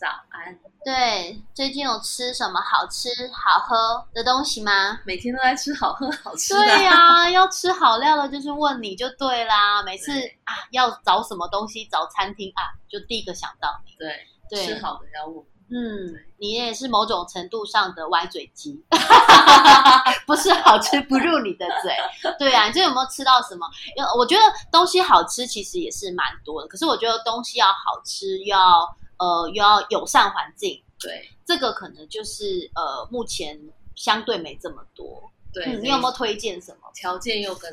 早安。对，最近有吃什么好吃好喝的东西吗？每天都在吃好喝好吃的。对呀，要吃好料的，就是问你就对啦。每次啊，要找什么东西，找餐厅啊，就第一个想到你。对，对，吃好的要问。嗯，你也是某种程度上的歪嘴鸡，不是好吃不入你的嘴。对啊，你这有没有吃到什么？因为我觉得东西好吃其实也是蛮多的，可是我觉得东西要好吃要。呃，又要友善环境，对，这个可能就是呃，目前相对没这么多。对，你有没有推荐什么？条件又更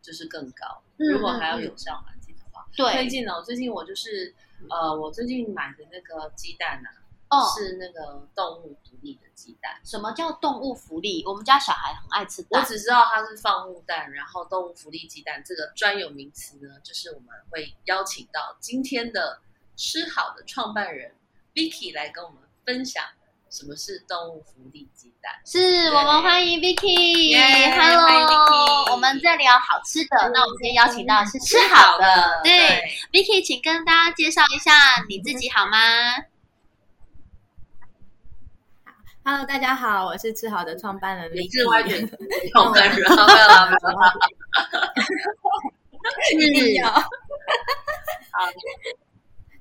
就是更高，如果还要友善环境的话，对，推荐呢。最近我就是呃，我最近买的那个鸡蛋啊，哦，是那个动物福利的鸡蛋。什么叫动物福利？我们家小孩很爱吃蛋，我只知道它是放牧蛋，然后动物福利鸡蛋这个专有名词呢，就是我们会邀请到今天的。吃好的创办人 Vicky 来跟我们分享什么是动物福利鸡蛋。是我们欢迎 Vicky，Hello，我们在聊好吃的。那我们今天邀请到是吃好的，对，Vicky，请跟大家介绍一下你自己好吗？Hello，大家好，我是吃好的创办人李志外人创办人，没有了，没有了，一定要好。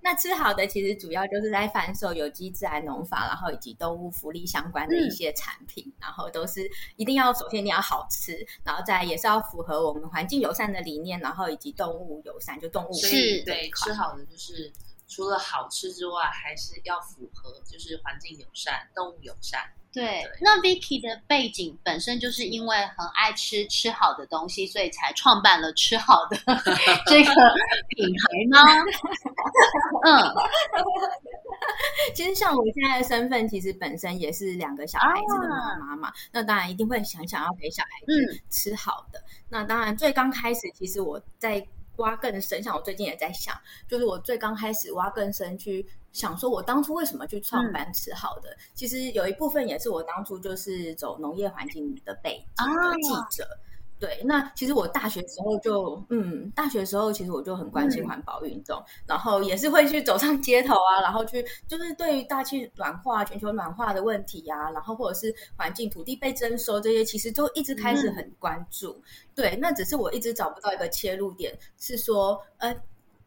那吃好的其实主要就是在贩售有机自然农法，然后以及动物福利相关的一些产品，然后都是一定要首先你要好吃，然后再也是要符合我们环境友善的理念，然后以及动物友善，就动物是对吃好的就是除了好吃之外，还是要符合就是环境友善、动物友善。对，那 Vicky 的背景本身就是因为很爱吃吃好的东西，所以才创办了吃好的 这个品牌吗？嗯，其实像我现在的身份，其实本身也是两个小孩子的妈妈嘛，那当然一定会想想要给小孩子吃好的。那当然最刚开始，其实我在。挖更深，像我最近也在想，就是我最刚开始挖更深去想，说我当初为什么去创办吃好的，其实有一部分也是我当初就是走农业环境的背景的记者。对，那其实我大学时候就，嗯，大学时候其实我就很关心环保运动，然后也是会去走上街头啊，然后去就是对于大气暖化、全球暖化的问题啊，然后或者是环境、土地被征收这些，其实都一直开始很关注。对，那只是我一直找不到一个切入点，是说，呃。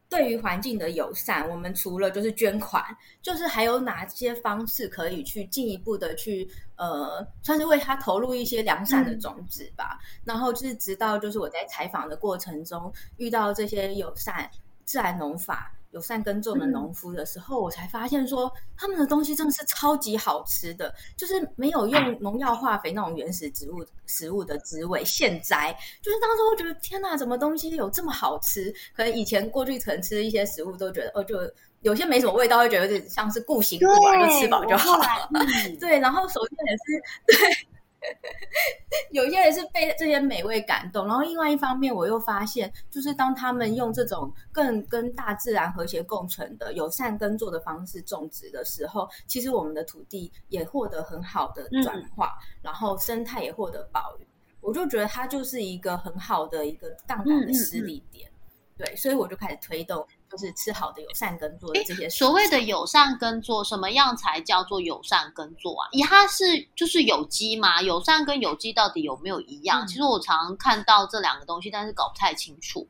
对于环境的友善，我们除了就是捐款，就是还有哪些方式可以去进一步的去呃，算是为他投入一些良善的种子吧。然后就是直到就是我在采访的过程中遇到这些友善自然农法。友善耕种的农夫的时候，我才发现说他们的东西真的是超级好吃的，就是没有用农药化肥那种原始植物食物的滋味，现摘。就是当时我觉得天哪，怎么东西有这么好吃？可能以前过去可能吃一些食物都觉得哦，就有些没什么味道，会觉得有点像是固形物吧，就吃饱就好了。对，然后首先也是 对。有些人是被这些美味感动，然后另外一方面，我又发现，就是当他们用这种更跟大自然和谐共存的友善耕作的方式种植的时候，其实我们的土地也获得很好的转化，然后生态也获得保育。我就觉得它就是一个很好的一个荡然的失力点。对，所以我就开始推动。就是吃好的友善耕作的这些所谓的友善耕作，什么样才叫做友善耕作啊？以它是就是有机嘛？友善跟有机到底有没有一样？其实我常看到这两个东西，但是搞不太清楚。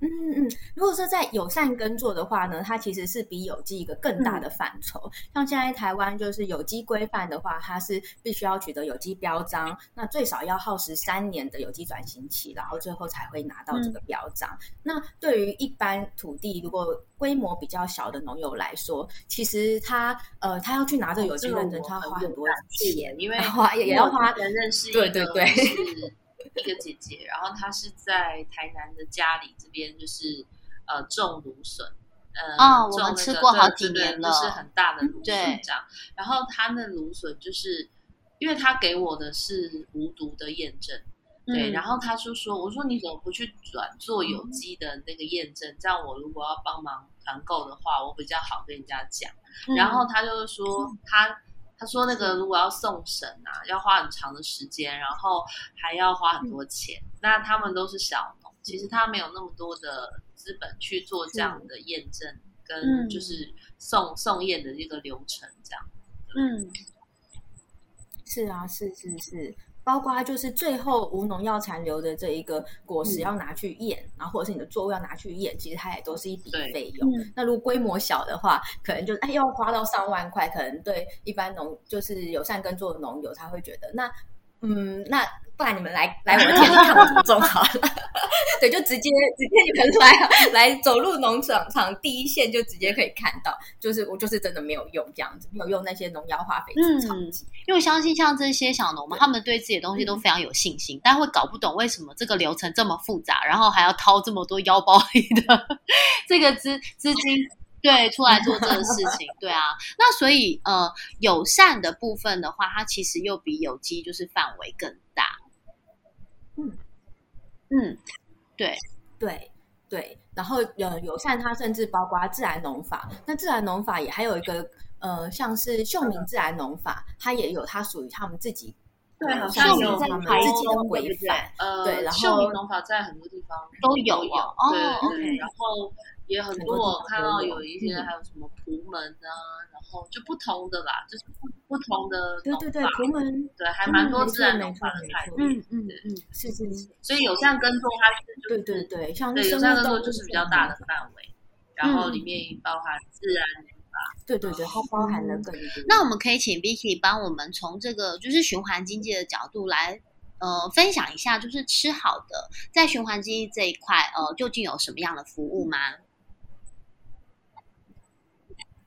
嗯嗯嗯，如果说在友善耕作的话呢，它其实是比有机一个更大的范畴。像现在台湾就是有机规范的话，它是必须要取得有机标章，那最少要耗时三年的有机转型期，然后最后才会拿到这个标章。那对于一般土地如果规模比较小的农友来说，其实他呃他要去拿这个有机认证，他要花很多钱，因为 花也要花人认识对对对。一个姐姐，然后她是在台南的家里这边，就是呃种芦笋，呃，哦，我们吃过好几年了，就是很大的芦笋这样。然后她那芦笋就是因为她给我的是无毒的验证，对，然后他就说，我说你怎么不去转做有机的那个验证？这样我如果要帮忙团购的话，我比较好跟人家讲。然后他就是说，他他说那个如果要送审啊，要花很长的时间，然后还要花很多钱。那他们都是小农，其实他没有那么多的资本去做这样的验证，跟就是送送验的这个流程这样。嗯。是啊，是是是，包括就是最后无农药残留的这一个果实要拿去验，然后或者是你的作物要拿去验，其实它也都是一笔费用。那如果规模小的话，可能就哎要花到上万块，可能对一般农就是有善耕作的农友，他会觉得那嗯那。不然你们来 来我的田里看我怎么种好了，对，就直接直接你们来来走入农场场第一线，就直接可以看到，就是我就是真的没有用这样子，没有用那些农药化肥除草剂。因为我相信像这些小农们，他们对自己的东西都非常有信心，但会搞不懂为什么这个流程这么复杂，然后还要掏这么多腰包里的 这个资资金。对，出来做这个事情，对啊，那所以呃，友善的部分的话，它其实又比有机就是范围更大。嗯。嗯，对。对对，然后呃，友善它甚至包括自然农法，那自然农法也还有一个呃，像是秀明自然农法，它也有它属于他们自己，对，好像有他们自己的规范，呃，对，然后秀明农法在很多地方都有哦，对对，然后。也很多，我看到有一些还有什么蒲门啊，然后就不同的啦，就是不不同的对对对，蒲门对还蛮多自然农法的菜，嗯嗯嗯，是是是，所以有善耕作它是对对对，像对有善耕作就是比较大的范围，然后里面包含自然法，对对对，它包含了更多。那我们可以请 Vicky 帮我们从这个就是循环经济的角度来呃分享一下，就是吃好的在循环经济这一块呃究竟有什么样的服务吗？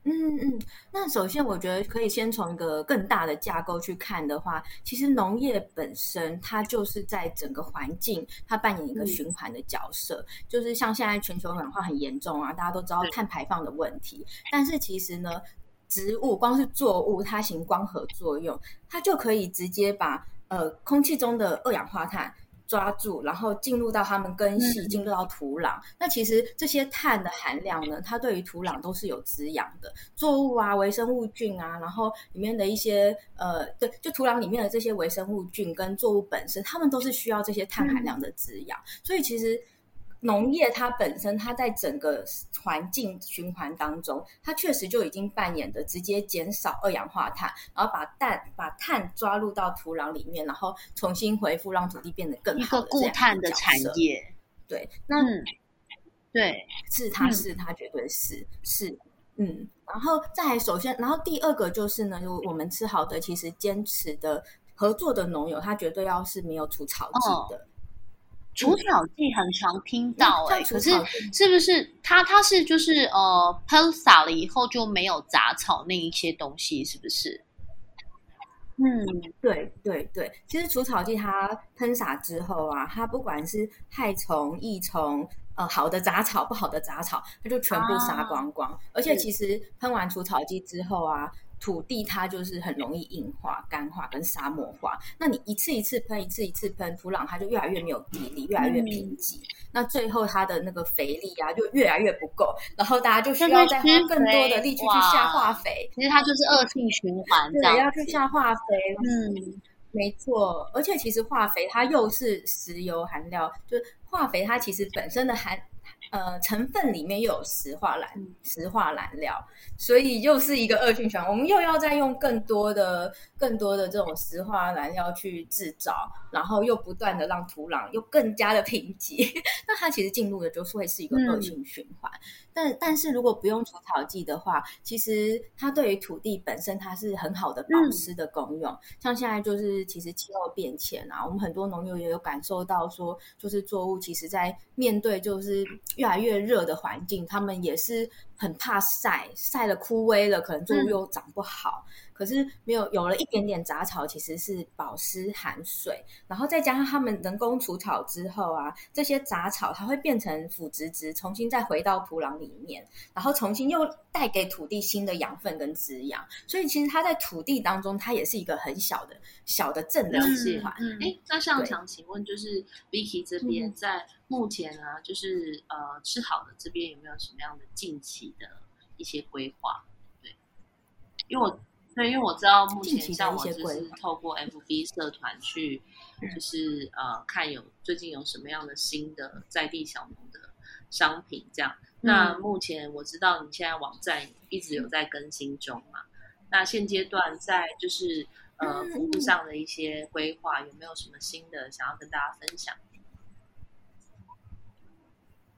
嗯嗯，那首先我觉得可以先从一个更大的架构去看的话，其实农业本身它就是在整个环境它扮演一个循环的角色，就是像现在全球暖化很严重啊，大家都知道碳排放的问题，但是其实呢，植物光是作物它行光合作用，它就可以直接把呃空气中的二氧化碳。抓住，然后进入到它们根系，进入到土壤。那其实这些碳的含量呢，它对于土壤都是有滋养的。作物啊，微生物菌啊，然后里面的一些呃，对，就土壤里面的这些微生物菌跟作物本身，它们都是需要这些碳含量的滋养。所以其实。农业它本身，它在整个环境循环当中，它确实就已经扮演的直接减少二氧化碳，然后把氮把碳抓入到土壤里面，然后重新回复，让土地变得更好的固碳的产业。对，那对是它是它绝对是是嗯，然后再首先，然后第二个就是呢，就我们吃好的，其实坚持的合作的农友，他绝对要是没有除草剂的。除草剂很常听到哎，可是是不是它它是就是呃喷洒了以后就没有杂草那一些东西是不是？嗯，对对对，其实除草剂它喷洒之后啊，它不管是害虫、益虫，呃，好的杂草、不好的杂草，它就全部杀光光。而且其实喷完除草剂之后啊。土地它就是很容易硬化、干化跟沙漠化。那你一次一次喷，一次一次喷，土壤它就越来越没有地力，越来越贫瘠。那最后它的那个肥力啊，就越来越不够。然后大家就需要再花更多的力气去下化肥。其实它就是恶性循环，对，要去下化肥。嗯，没错。而且其实化肥它又是石油含量，就是化肥它其实本身的含。呃，成分里面又有石化燃石化燃料，所以又是一个恶性循环。我们又要再用更多的、更多的这种石化燃料去制造，然后又不断的让土壤又更加的贫瘠，那它其实进入的就是会是一个恶性循环。但但是如果不用除草剂的话，其实它对于土地本身它是很好的保湿的功用。像现在就是其实气候变迁啊，我们很多农友也有感受到说，就是作物其实在面对就是越来越热的环境，他们也是。很怕晒，晒了枯萎了，可能作物又长不好。可是没有有了一点点杂草，其实是保湿含水，然后再加上他们人工除草之后啊，这些杂草它会变成腐殖质，重新再回到土壤里面，然后重新又带给土地新的养分跟滋养。所以其实它在土地当中，它也是一个很小的小的正能量。哎，那像想请问，就是 Vicky 这边在目前啊，就是呃吃好的这边有没有什么样的近期的一些规划？对，因为我。对，因为我知道目前像我就是透过 FB 社团去，就是呃看有最近有什么样的新的在地小农的商品这样。那目前我知道你现在网站一直有在更新中嘛？那现阶段在就是呃服务上的一些规划，有没有什么新的想要跟大家分享？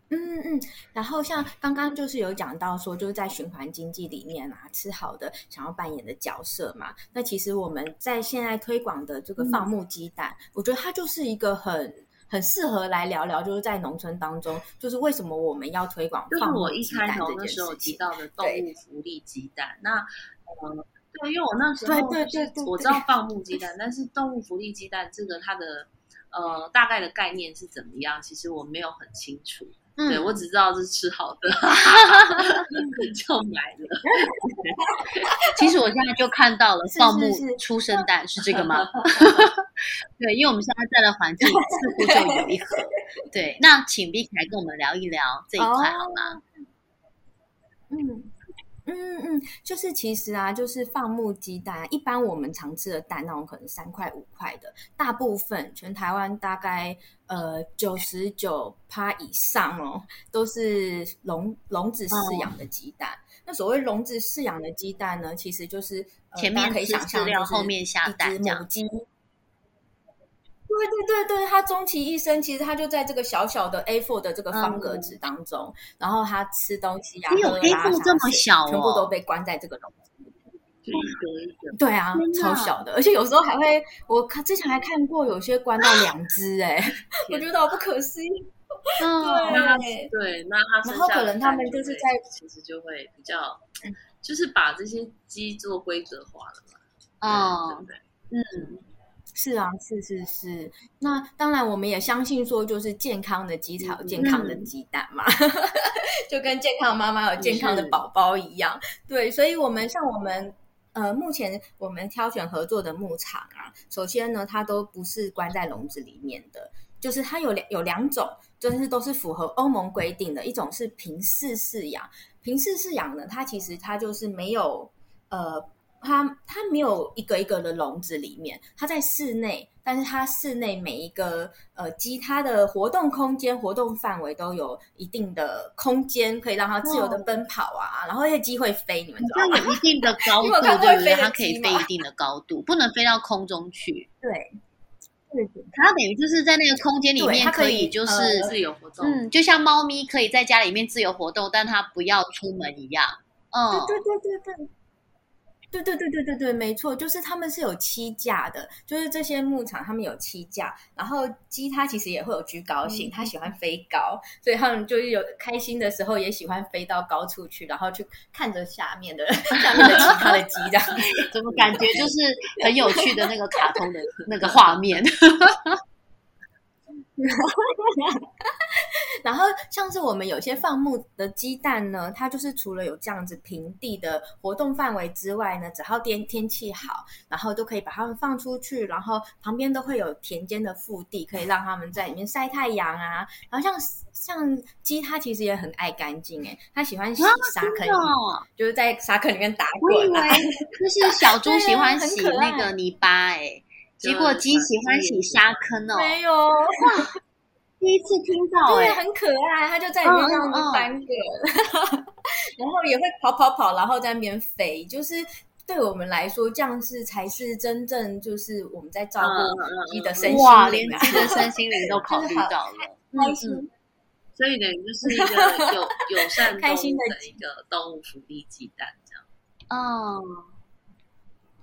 嗯嗯，然后像刚刚就是有讲到说，就是在循环经济里面啊，吃好的想要扮演的角色嘛。那其实我们在现在推广的这个放牧鸡蛋，我觉得它就是一个很很适合来聊聊，就是在农村当中，就是为什么我们要推广放牧鸡蛋这件事情。提到的动物福利鸡蛋，那呃，对，因为我那时候对对对，我知道放牧鸡蛋，但是动物福利鸡蛋这个它的呃大概的概念是怎么样？其实我没有很清楚。对，我只知道是吃好的，就买了。其实我现在就看到了放牧出生蛋，是这个吗？对，因为我们现在在的环境似乎就有一盒。对，那请 Vicky 来跟我们聊一聊这一块好吗？嗯。嗯嗯，就是其实啊，就是放牧鸡蛋，一般我们常吃的蛋那种可能三块五块的，大部分全台湾大概呃九十九趴以上哦，都是笼笼子饲养的鸡蛋。那所谓笼子饲养的鸡蛋呢，其实就是前面可以想象，就是后面下蛋母鸡。对对对对，它终其一生，其实他就在这个小小的 A4 的这个方格子当中，然后他吃东西啊，有 A4 这么小，全部都被关在这个笼子里。对啊，超小的，而且有时候还会，我看之前还看过有些关到两只，哎，我觉得好不可思议。对对，那它然后可能他们就是在其实就会比较，就是把这些鸡做规则化了嘛。哦，对，嗯。是啊，是是是。那当然，我们也相信说，就是健康的鸡才有健康的鸡蛋嘛，就跟健康的妈妈有健康的宝宝一样。对，所以，我们像我们呃，目前我们挑选合作的牧场啊，首先呢，它都不是关在笼子里面的，就是它有两有两种，就是都是符合欧盟规定的，一种是平饲饲养。平饲饲养呢，它其实它就是没有呃。它它没有一个一个的笼子里面，它在室内，但是它室内每一个呃鸡，它的活动空间、活动范围都有一定的空间，可以让它自由的奔跑啊。然后那些鸡会飞，你们知道吗？有一定的 高度，对不对？它可以飞一定的高度，不能飞到空中去。对，对，它等于就是在那个空间里面可以就是自由活动，嗯，就像猫咪可以在家里面自由活动，但它不要出门一样。嗯，对对对对对。对对对对对对，没错，就是他们是有七架的，就是这些牧场他们有七架，然后鸡它其实也会有居高性，它喜欢飞高，所以他们就是有开心的时候也喜欢飞到高处去，然后去看着下面的下面的其他的鸡，这样 怎么感觉就是很有趣的那个卡通的那个画面。然后像是我们有些放牧的鸡蛋呢，它就是除了有这样子平地的活动范围之外呢，只要天天气好，然后都可以把它们放出去，然后旁边都会有田间的腹地，可以让他们在里面晒太阳啊。然后像像鸡，它其实也很爱干净哎，它喜欢洗沙坑，就是在沙坑里面打滚。我以为就是小猪喜欢洗那个泥巴哎。结果鸡喜欢洗沙坑哦，没有。哇，第一次听到，对，很可爱，它就在里面这样子翻滚，然后也会跑跑跑，然后在那边飞，就是对我们来说，这样是才是真正就是我们在照顾鸡的身心哇，连鸡的身心灵都考虑到了，开心，所以等于就是一个友友善、开心的一个动物福利鸡蛋这样，哦。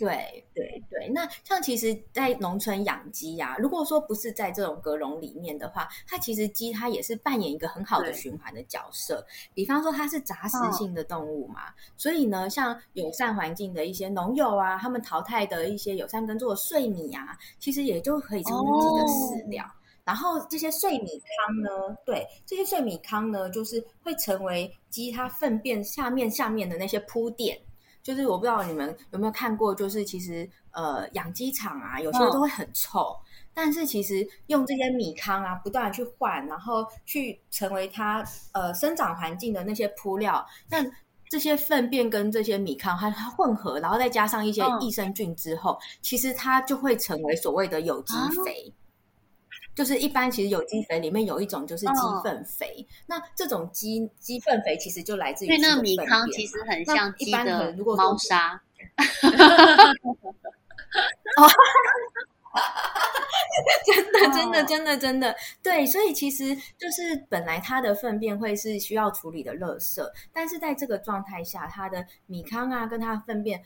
对对对，那像其实，在农村养鸡呀，如果说不是在这种格笼里面的话，它其实鸡它也是扮演一个很好的循环的角色。比方说，它是杂食性的动物嘛，所以呢，像友善环境的一些农友啊，他们淘汰的一些友善耕作的碎米啊，其实也就可以成为鸡的饲料。然后这些碎米糠呢，对，这些碎米糠呢，就是会成为鸡它粪便下面下面的那些铺垫。就是我不知道你们有没有看过，就是其实呃养鸡场啊，有些都会很臭，但是其实用这些米糠啊，不断的去换，然后去成为它呃生长环境的那些铺料，那这些粪便跟这些米糠它它混合，然后再加上一些益生菌之后，其实它就会成为所谓的有机肥。就是一般其实有机肥里面有一种就是鸡粪肥，那这种鸡鸡粪肥其实就来自于。那个米糠其实很像鸡的如果猫砂。真的，真的，真的，真的，对，所以其实就是本来它的粪便会是需要处理的垃圾，但是在这个状态下，它的米糠啊，跟它的粪便。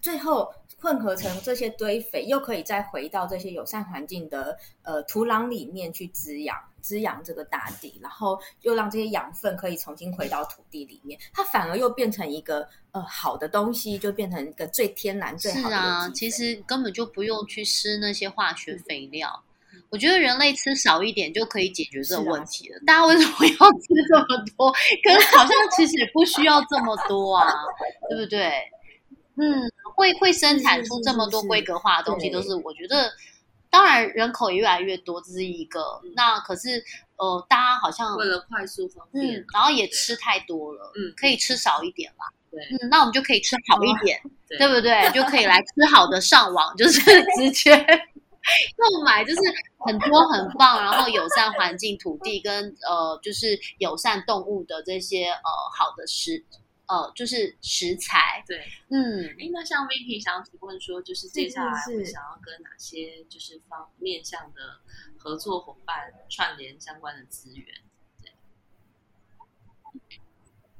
最后混合成这些堆肥，又可以再回到这些友善环境的呃土壤里面去滋养滋养这个大地，然后又让这些养分可以重新回到土地里面，它反而又变成一个呃好的东西，就变成一个最天然最好的。是啊，其实根本就不用去施那些化学肥料，我觉得人类吃少一点就可以解决这个问题了。大家为什么要吃这么多？可是好像其实也不需要这么多啊，对不对？嗯。会会生产出这么多规格化的东西，都是我觉得，当然人口也越来越多，这是一个。那可是呃，大家好像为了快速方便，然后也吃太多了，嗯，可以吃少一点嘛。对，嗯，那我们就可以吃好一点，对不对？就可以来吃好的上网，就是直接购买，就是很多很棒，然后友善环境、土地跟呃，就是友善动物的这些呃好的食。呃，就是食材，对，嗯，哎，那像 Vicky 想提问说，就是接下来会想要跟哪些就是方面向的合作伙伴串联相关的资源？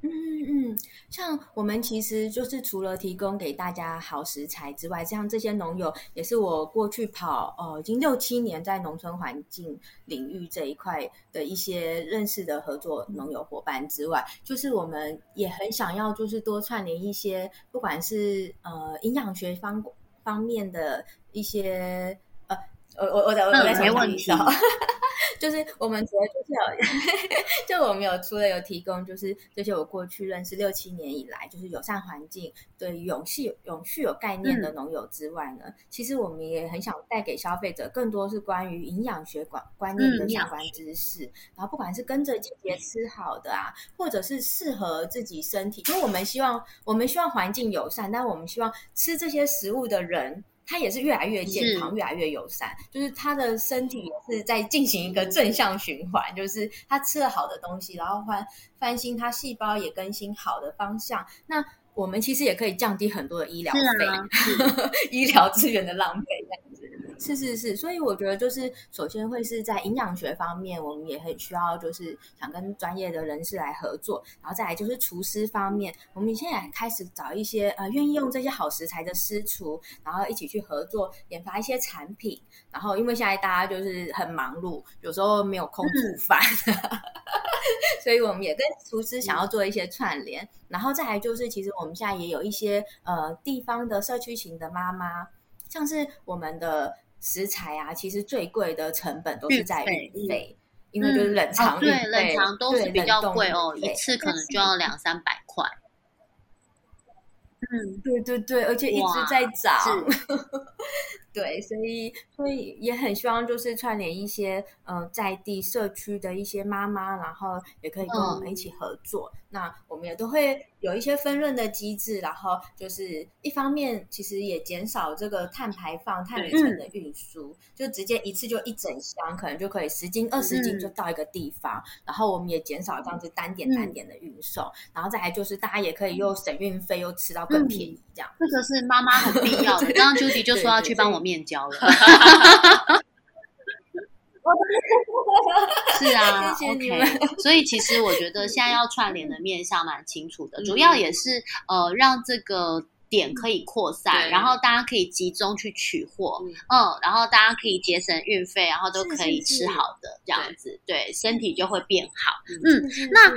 嗯嗯嗯，像我们其实就是除了提供给大家好食材之外，像这些农友也是我过去跑哦，已经六七年在农村环境领域这一块的一些认识的合作农友伙伴之外，就是我们也很想要就是多串联一些，不管是呃营养学方方面的一些呃，我我我我再没问题。就是我们主要就是有，就我们有除了有提供，就是这些我过去认识六七年以来，就是友善环境、对永续、永续有概念的农友之外呢，其实我们也很想带给消费者更多是关于营养学观观念的相关知识。然后不管是跟着季节吃好的啊，或者是适合自己身体，因为我们希望我们希望环境友善，但我们希望吃这些食物的人。他也是越来越健康，越来越友善，就是他的身体也是在进行一个正向循环，就是他吃了好的东西，然后翻翻新，他细胞也更新好的方向。那我们其实也可以降低很多的医疗费，医疗资源的浪费。是是是，所以我觉得就是首先会是在营养学方面，我们也很需要就是想跟专业的人士来合作，然后再来就是厨师方面，我们现在开始找一些呃愿意用这些好食材的师厨，然后一起去合作研发一些产品。然后因为现在大家就是很忙碌，有时候没有空煮饭，所以我们也跟厨师想要做一些串联。然后再来就是其实我们现在也有一些呃地方的社区型的妈妈，像是我们的。食材啊，其实最贵的成本都是在运费，因为就是冷藏对冷藏都是比较贵哦，一次可能就要两三百块。嗯，对对对，而且一直在涨。对，所以所以也很希望就是串联一些呃在地社区的一些妈妈，然后也可以跟我们一起合作。那我们也都会有一些分润的机制，然后就是一方面其实也减少这个碳排放、碳旅程的运输，就直接一次就一整箱，可能就可以十斤、二十斤就到一个地方。然后我们也减少这样子单点单点的运送，然后再来就是大家也可以又省运费，又吃到更便宜这样。这个是妈妈很必要的。刚刚 Judy 就说要去帮我。面交了，是啊，OK。所以其实我觉得现在要串联的面向蛮清楚的，主要也是呃让这个点可以扩散，然后大家可以集中去取货，嗯嗯，然后大家可以节省运费，然后都可以吃好的这样子，对，身体就会变好。嗯嗯，那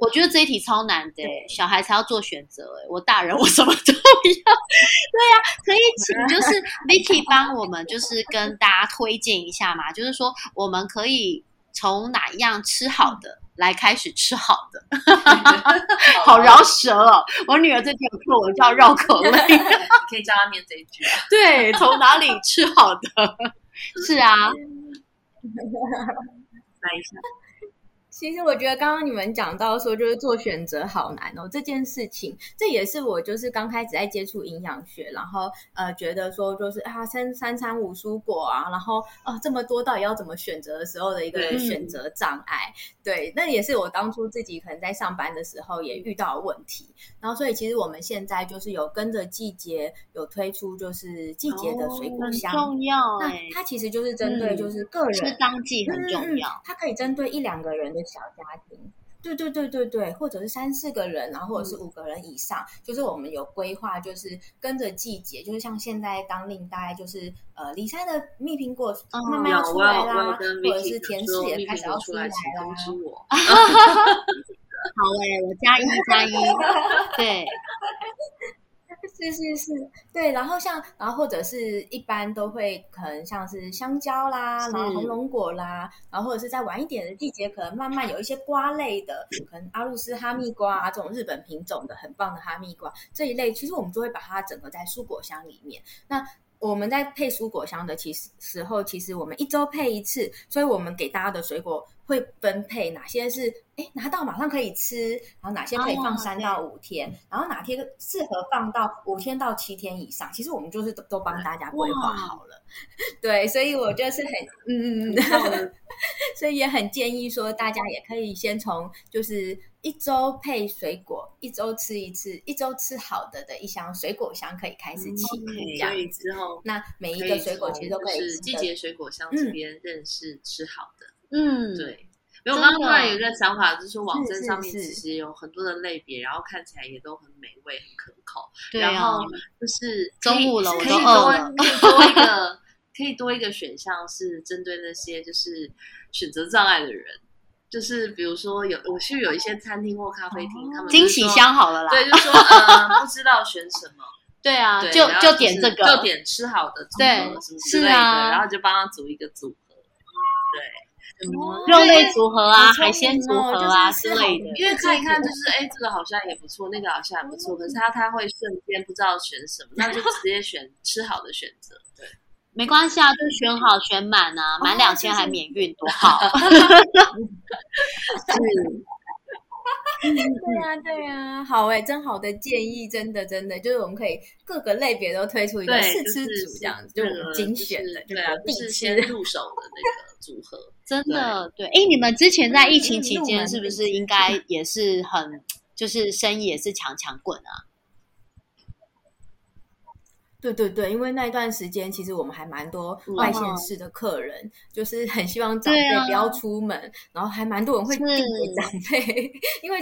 我觉得这一题超难的欸，小孩才要做选择哎，我大人我什么都要。对呀、可以请就是 Vicky 帮我们就是跟大家推荐一下嘛，就是说我们可以从哪一样吃好的来开始吃好的，好饶舌哦！我女儿最近有课我叫绕口令，你 可以教她念这一句啊。对，从哪里吃好的？是啊，来一下，其实我觉得刚刚你们讲到说，就是做选择好难哦，这件事情，这也是我就是刚开始在接触营养学，然后呃觉得说就是啊三三餐五蔬果啊，然后啊这么多到底要怎么选择的时候的一个选择障碍，对，那也是我当初自己可能在上班的时候也遇到问题，然后所以其实我们现在就是有跟着季节有推出就是季节的水果很箱。重要那哎，它其实就是针对嗯就是个人、是当季很重要。它可以针对一两个人的小家庭。对对对对对，或者是三四个人，然后或者是五个人以上，就是我们有规划，就是跟着季节，就是像现在当令大概就是呃，李山的蜜苹果哦慢慢有要出来啦，跟或者是甜说柿也开始要出来，啦。好哎、我加一加一，对，是是是，对，然后像，然后或者是一般都会可能像是香蕉啦，然后红龙果啦，然后或者是在晚一点的季节，可能慢慢有一些瓜类的，可能阿露斯哈密瓜啊这种日本品种的很棒的哈密瓜这一类，其实我们就会把它整合在蔬果箱里面。那我们在配蔬果箱的其实时候，其实我们一周配一次，所以我们给大家的水果会分配哪些是哎拿到马上可以吃，然后哪些可以放哦三到五天，然后哪天适合放到五天到七天以上。其实我们就是都都帮大家规划好了，对，所以我就是很嗯嗯嗯，所以也很建议说大家也可以先从就是一周配水果，一周吃一次，一周吃好的的一箱水果箱可以开始起，这样之后。那每一个水果其实都可以就是季节水果箱这边认识吃好的。嗯，对，因为我真刚刚突然有一个想法，就是说网站上面其实有很多的类别，然后看起来也都很美味、很可口。对啊然后，就是中午了我可以都多饿了可以多一个，可以多一个选项是针对那些就是选择障碍的人。就是比如说有我是有一些餐厅或咖啡厅，他们惊喜箱好了啦，对，就说呃不知道选什么，对啊，对，就就点这个，就点吃好的组合对什么之类的，然后就帮他组一个组合。对，哦肉类组合啊，海鲜组哦合啊之类的。因为看一看就是哎，这个好像也不错，那个好像也不错，可是他他会瞬间不知道选什么，那就直接选 吃好的选择。对，没关系啊，就选好选满啊，满哦两千还免运，多好。对呀、对呀、好哎、真好的建议，真的真的，就是我们可以各个类别都推出一个对，试吃就是组这样子，就精选的，对啊，是吃先入手的那个 组合。真的，对，哎，你们之前在疫情期间是不是应该也是很，就是生意也是强强棍啊？对对对，因为那一段时间，其实我们还蛮多外县市的客人，就是很希望长辈不要出门，然后还蛮多人会是。订给长辈，因为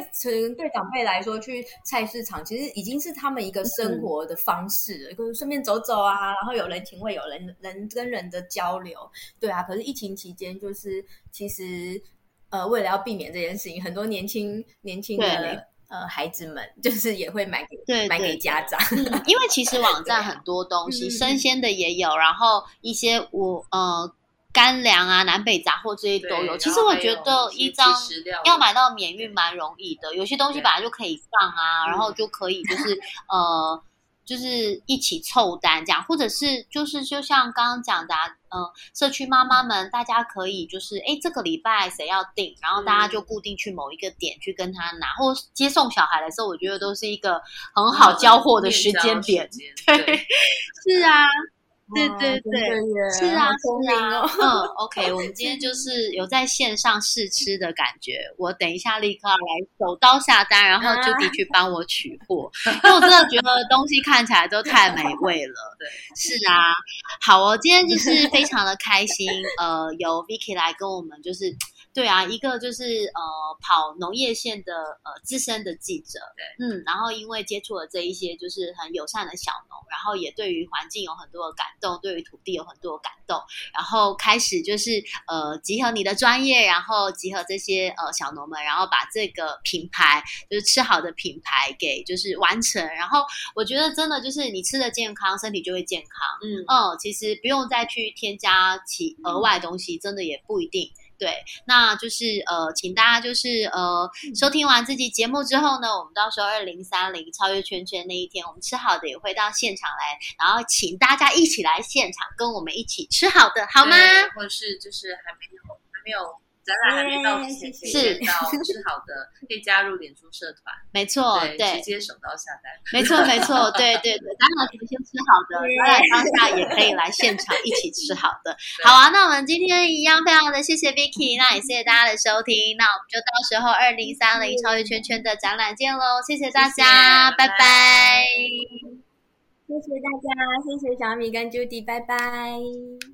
对长辈来说，去菜市场其实已经是他们一个生活的方式了，就是顺便走走啊，然后有人情味，有人人跟人的交流，对啊。可是疫情期间，就是其实呃，为了要避免这件事情，很多年轻年轻对。的呃孩子们，就是也会买给买对买给家长。嗯，因为其实网站很多东西，生鲜的也有，然后一些我呃干粮啊、南北杂货这些都有。其实我觉得一张要买到免运蛮容易的，有些东西本来就可以放啊，嗯然后就可以就是呃。就是一起凑单这样，或者是就是就像刚刚讲的、啊，呃，社区妈妈们，大家可以就是，哎，这个礼拜谁要订，然后大家就固定去某一个点去跟他拿，或接送小孩的时候，我觉得都是一个很好交货的时间点。对，是啊，对对对，是啊，是啊哦。嗯，OK，我们今天就是有在线上试吃的感觉。我等一下立刻要来手刀下单，然后啊 Judy 去帮我取货，因为我真的觉得东西看起来都太美味了。对，是啊，好哦，今天就是 非常的开心，呃，由 Vicky 来跟我们就是对啊，一个就是呃跑农业线的呃资深的记者，对，嗯，然后因为接触了这一些就是很友善的小农，然后也对于环境有很多的感动，对于土地有很多的感动，然后开始就是呃集合你的专业，然后集合这些呃小农们，然后把这个品牌就是吃好的品牌给就是完成，然后我觉得真的就是你吃的健康，身体就会健康，嗯嗯，其实不用再去添加其额外东西，真的也不一定。对，那就是呃，请大家就是呃，收听完这期节目之后呢，我们到时候二零三零超越圈圈那一天，我们吃好的也会到现场来，然后请大家一起来现场跟我们一起吃好的，好吗？对或者是就是还没有还没有展览还没到之前，可以是好的，可以加入脸书社团，没错，对，直，接手刀下单。没错，没错，对对对，当然可以先吃好的，展览当下也可以来现场一起吃好的。好啊，那我们今天一样非常的谢谢 Vicky，那也谢谢大家的收听，那我们就到时候二零三零超越圈圈的展览见喽，谢谢大家，拜拜谢谢大家，谢谢小米跟 Judy，拜拜。